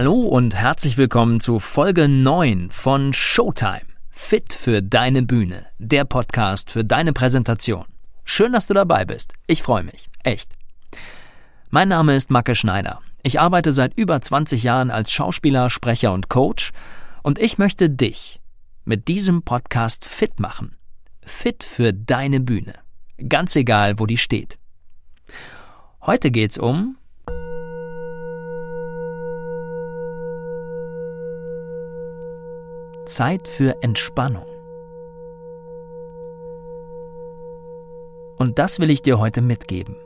Hallo und herzlich willkommen zu Folge 9 von Showtime. Fit für deine Bühne. Der Podcast für deine Präsentation. Schön, dass du dabei bist. Ich freue mich. Echt. Mein Name ist Macke Schneider. Ich arbeite seit über 20 Jahren als Schauspieler, Sprecher und Coach und ich möchte dich mit diesem Podcast fit machen. Fit für deine Bühne. Ganz egal, wo die steht. Heute geht's um Zeit für Entspannung. Und das will ich dir heute mitgeben.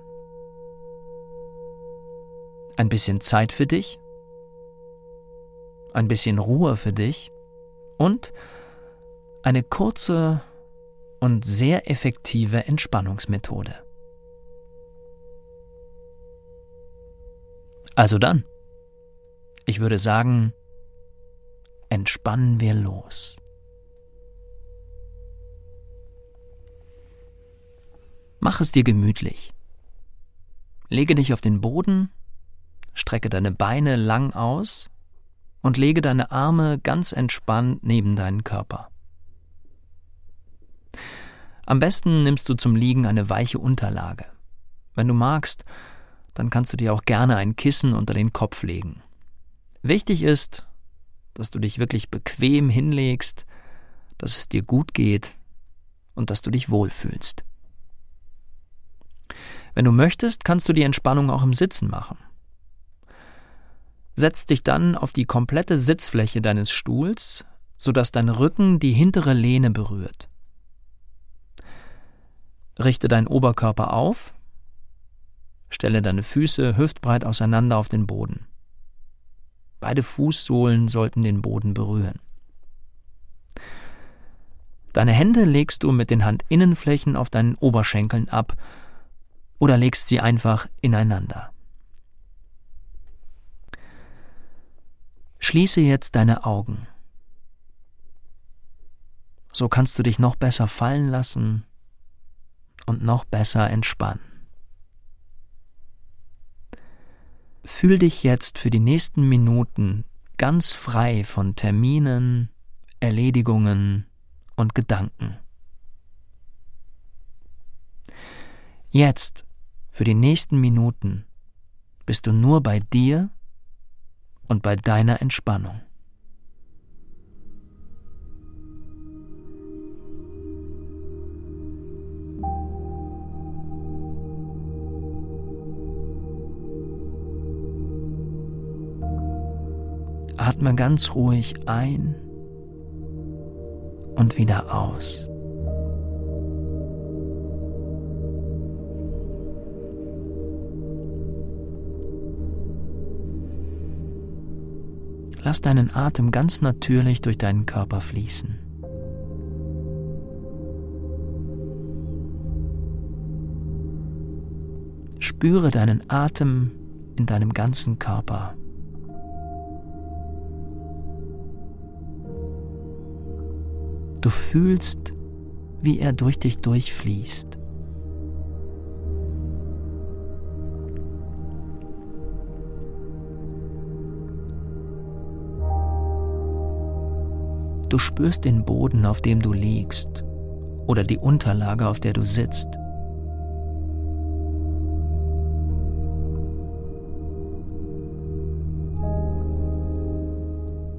Ein bisschen Zeit für dich, ein bisschen Ruhe für dich und eine kurze und sehr effektive Entspannungsmethode. Also dann, ich würde sagen, entspannen wir los. Mach es dir gemütlich. Lege dich auf den Boden, strecke deine Beine lang aus und lege deine Arme ganz entspannt neben deinen Körper. Am besten nimmst du zum Liegen eine weiche Unterlage. Wenn du magst, dann kannst du dir auch gerne ein Kissen unter den Kopf legen. Wichtig ist, dass du dich wirklich bequem hinlegst, dass es dir gut geht und dass du dich wohlfühlst. Wenn du möchtest, kannst du die Entspannung auch im Sitzen machen. Setz dich dann auf die komplette Sitzfläche deines Stuhls, sodass dein Rücken die hintere Lehne berührt. Richte deinen Oberkörper auf, stelle deine Füße hüftbreit auseinander auf den Boden. Beide Fußsohlen sollten den Boden berühren. Deine Hände legst du mit den Handinnenflächen auf deinen Oberschenkeln ab oder legst sie einfach ineinander. Schließe jetzt deine Augen. So kannst du dich noch besser fallen lassen und noch besser entspannen. Fühl dich jetzt für die nächsten Minuten ganz frei von Terminen, Erledigungen und Gedanken. Jetzt, für die nächsten Minuten, bist du nur bei dir und bei deiner Entspannung. Atme ganz ruhig ein und wieder aus. Lass deinen Atem ganz natürlich durch deinen Körper fließen. Spüre deinen Atem in deinem ganzen Körper. Du fühlst, wie er durch dich durchfließt. Du spürst den Boden, auf dem du liegst, oder die Unterlage, auf der du sitzt.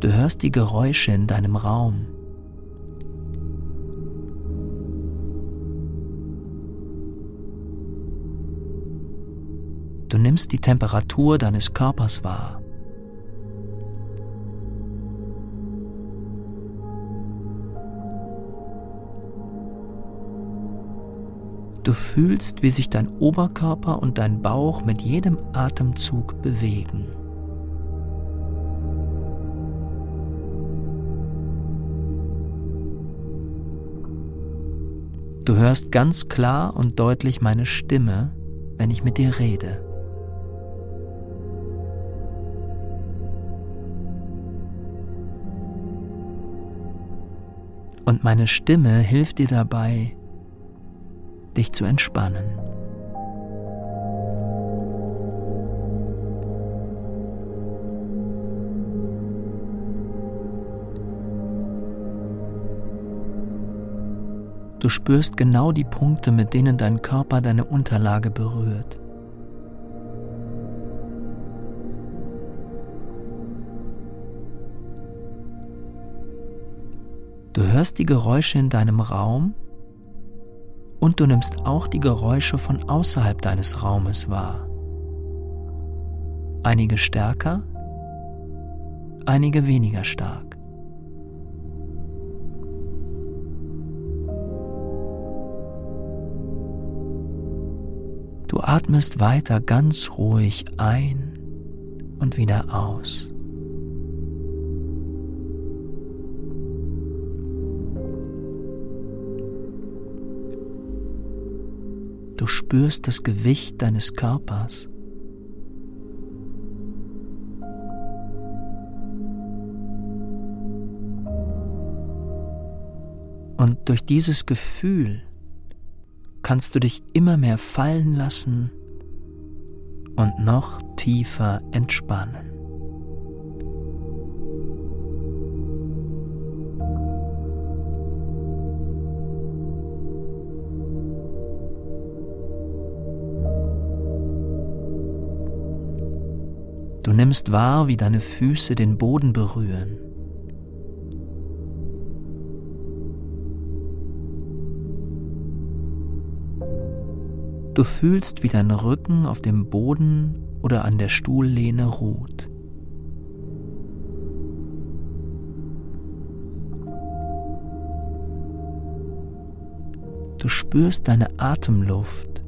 Du hörst die Geräusche in deinem Raum. nimmst die Temperatur deines Körpers wahr. Du fühlst, wie sich dein Oberkörper und dein Bauch mit jedem Atemzug bewegen. Du hörst ganz klar und deutlich meine Stimme, wenn ich mit dir rede. Und meine Stimme hilft dir dabei, dich zu entspannen. Du spürst genau die Punkte, mit denen dein Körper deine Unterlage berührt. Hörst die Geräusche in deinem Raum und du nimmst auch die Geräusche von außerhalb deines Raumes wahr. Einige stärker, einige weniger stark. Du atmest weiter ganz ruhig ein und wieder aus. Du spürst das Gewicht deines Körpers. Und durch dieses Gefühl kannst du dich immer mehr fallen lassen und noch tiefer entspannen. Nimmst wahr, wie deine Füße den Boden berühren. Du fühlst, wie dein Rücken auf dem Boden oder an der Stuhllehne ruht. Du spürst deine Atemluft,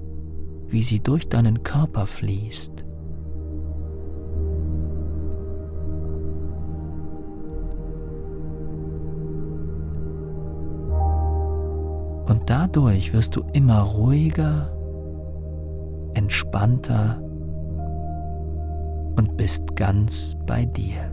wie sie durch deinen Körper fließt. Dadurch wirst du immer ruhiger entspannter und bist ganz bei dir.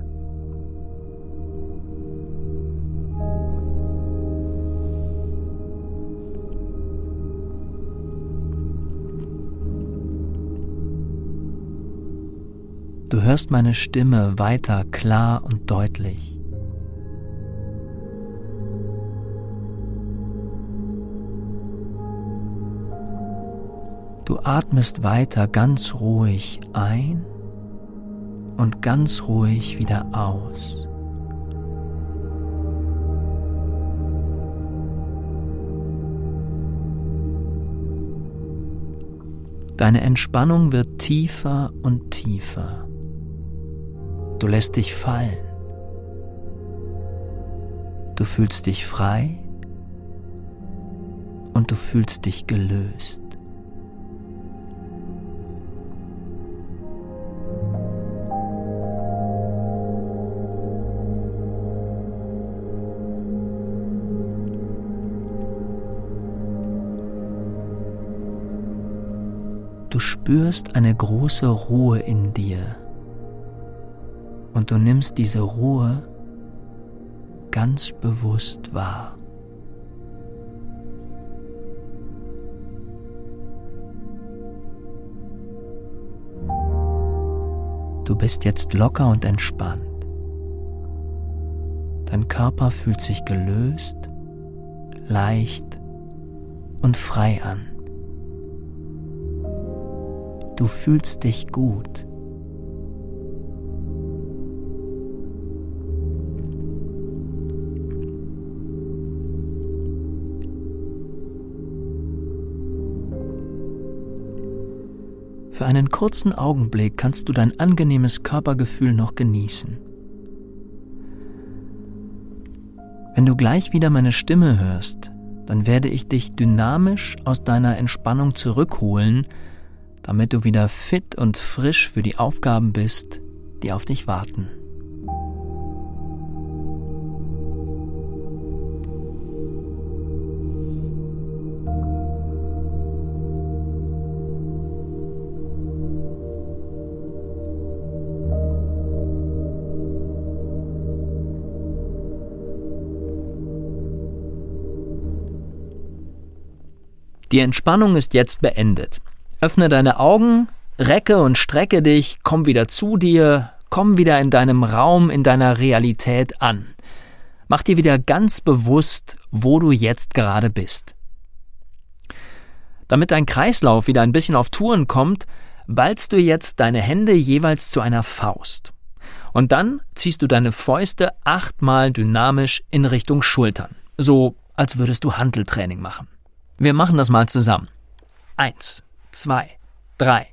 Du hörst meine Stimme weiter klar und deutlich. Du atmest weiter ganz ruhig ein und ganz ruhig wieder aus. Deine Entspannung wird tiefer und tiefer. Du lässt dich fallen. Du fühlst dich frei und du fühlst dich gelöst. Spürst eine große Ruhe in dir und du nimmst diese Ruhe ganz bewusst wahr. Du bist jetzt locker und entspannt. Dein Körper fühlt sich gelöst, leicht und frei an. Du fühlst dich gut. Für einen kurzen Augenblick kannst du dein angenehmes Körpergefühl noch genießen. Wenn du gleich wieder meine Stimme hörst, dann werde ich dich dynamisch aus deiner Entspannung zurückholen damit du wieder fit und frisch für die Aufgaben bist, die auf dich warten. Die Entspannung ist jetzt beendet. Öffne deine Augen, recke und strecke dich, komm wieder zu dir, komm wieder in deinem Raum, in deiner Realität an. Mach dir wieder ganz bewusst, wo du jetzt gerade bist. Damit dein Kreislauf wieder ein bisschen auf Touren kommt, ballst du jetzt deine Hände jeweils zu einer Faust. Und dann ziehst du deine Fäuste achtmal dynamisch in Richtung Schultern. So, als würdest du Handeltraining machen. Wir machen das mal zusammen. Eins, zwei, drei,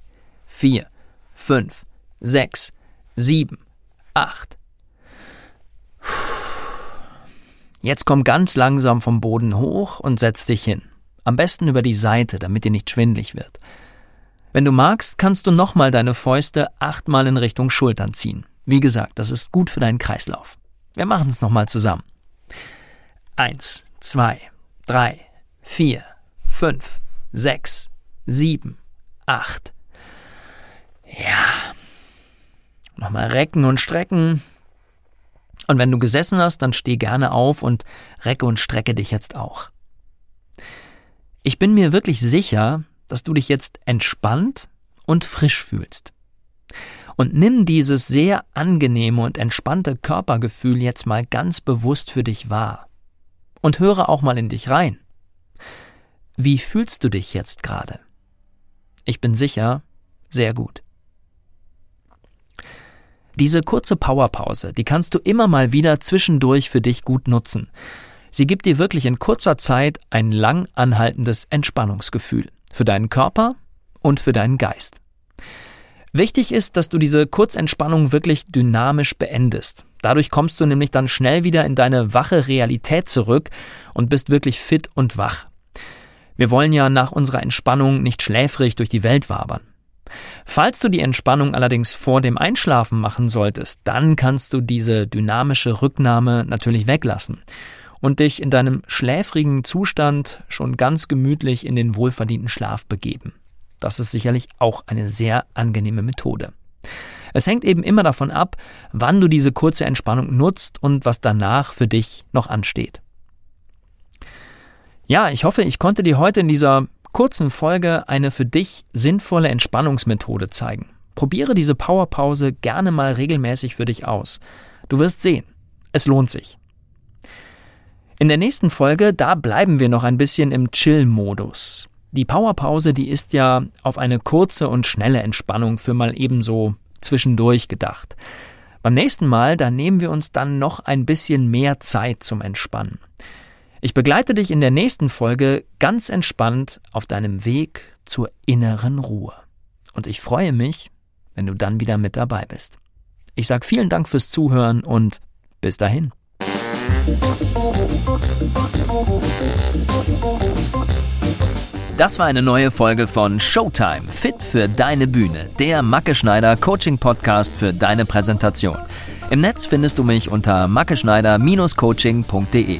vier, fünf, sechs, sieben, acht. Jetzt komm ganz langsam vom Boden hoch und setz dich hin. Am besten über die Seite, damit dir nicht schwindlig wird. Wenn du magst, kannst du nochmal deine Fäuste achtmal in Richtung Schultern ziehen. Wie gesagt, das ist gut für deinen Kreislauf. Wir machen es nochmal zusammen. Eins, zwei, drei, vier, fünf, sechs, sieben, acht. Ja. Nochmal recken und strecken. Und wenn du gesessen hast, dann steh gerne auf und recke und strecke dich jetzt auch. Ich bin mir wirklich sicher, dass du dich jetzt entspannt und frisch fühlst. Und nimm dieses sehr angenehme und entspannte Körpergefühl jetzt mal ganz bewusst für dich wahr. Und höre auch mal in dich rein. Wie fühlst du dich jetzt gerade? Ich bin sicher, sehr gut. Diese kurze Powerpause, die kannst du immer mal wieder zwischendurch für dich gut nutzen. Sie gibt dir wirklich in kurzer Zeit ein lang anhaltendes Entspannungsgefühl für deinen Körper und für deinen Geist. Wichtig ist, dass du diese Kurzentspannung wirklich dynamisch beendest. Dadurch kommst du nämlich dann schnell wieder in deine wache Realität zurück und bist wirklich fit und wach. Wir wollen ja nach unserer Entspannung nicht schläfrig durch die Welt wabern. Falls du die Entspannung allerdings vor dem Einschlafen machen solltest, dann kannst du diese dynamische Rücknahme natürlich weglassen und dich in deinem schläfrigen Zustand schon ganz gemütlich in den wohlverdienten Schlaf begeben. Das ist sicherlich auch eine sehr angenehme Methode. Es hängt eben immer davon ab, wann du diese kurze Entspannung nutzt und was danach für dich noch ansteht. Ja, ich hoffe, ich konnte dir heute in dieser kurzen Folge eine für dich sinnvolle Entspannungsmethode zeigen. Probiere diese Powerpause gerne mal regelmäßig für dich aus. Du wirst sehen, es lohnt sich. In der nächsten Folge, da bleiben wir noch ein bisschen im Chill-Modus. Die Powerpause, die ist ja auf eine kurze und schnelle Entspannung für mal ebenso zwischendurch gedacht. Beim nächsten Mal, da nehmen wir uns dann noch ein bisschen mehr Zeit zum Entspannen. Ich begleite dich in der nächsten Folge ganz entspannt auf deinem Weg zur inneren Ruhe. Und ich freue mich, wenn du dann wieder mit dabei bist. Ich sage vielen Dank fürs Zuhören und bis dahin. Das war eine neue Folge von Showtime, fit für deine Bühne, der Macke Schneider Coaching Podcast für deine Präsentation. Im Netz findest du mich unter mackeschneider-coaching.de.